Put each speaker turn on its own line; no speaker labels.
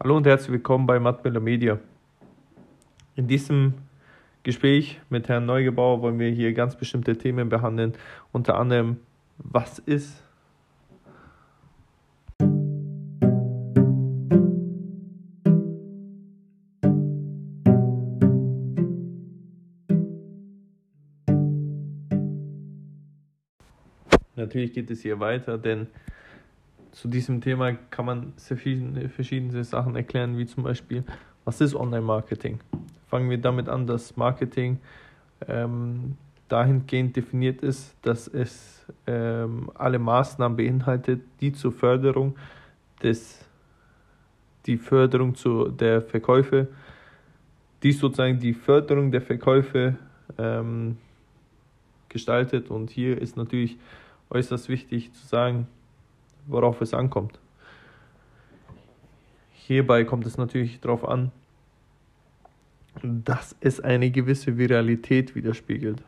Hallo und herzlich willkommen bei Mattmiller Media. In diesem Gespräch mit Herrn Neugebauer wollen wir hier ganz bestimmte Themen behandeln, unter anderem, was ist Natürlich geht es hier weiter, denn zu diesem Thema kann man sehr viele verschiedene Sachen erklären, wie zum Beispiel, was ist Online-Marketing? Fangen wir damit an, dass Marketing ähm, dahingehend definiert ist, dass es ähm, alle Maßnahmen beinhaltet, die zur Förderung des die Förderung zu der Verkäufe, die sozusagen die Förderung der Verkäufe ähm, gestaltet. Und hier ist natürlich äußerst wichtig zu sagen, worauf es ankommt. Hierbei kommt es natürlich darauf an, dass es eine gewisse Viralität widerspiegelt.